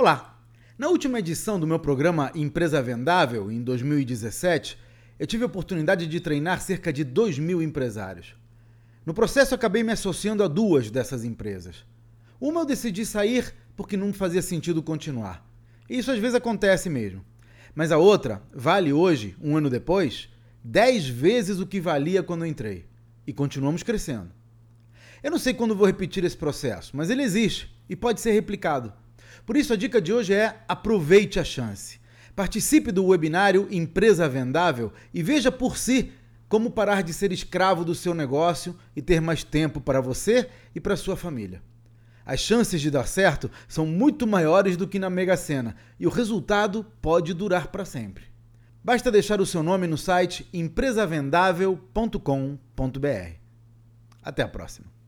Olá! Na última edição do meu programa Empresa Vendável, em 2017, eu tive a oportunidade de treinar cerca de 2 mil empresários. No processo, acabei me associando a duas dessas empresas. Uma eu decidi sair porque não fazia sentido continuar. E isso às vezes acontece mesmo. Mas a outra vale hoje, um ano depois, 10 vezes o que valia quando eu entrei. E continuamos crescendo. Eu não sei quando vou repetir esse processo, mas ele existe e pode ser replicado. Por isso, a dica de hoje é aproveite a chance. Participe do webinário Empresa Vendável e veja por si como parar de ser escravo do seu negócio e ter mais tempo para você e para sua família. As chances de dar certo são muito maiores do que na Mega Sena e o resultado pode durar para sempre. Basta deixar o seu nome no site empresavendável.com.br. Até a próxima.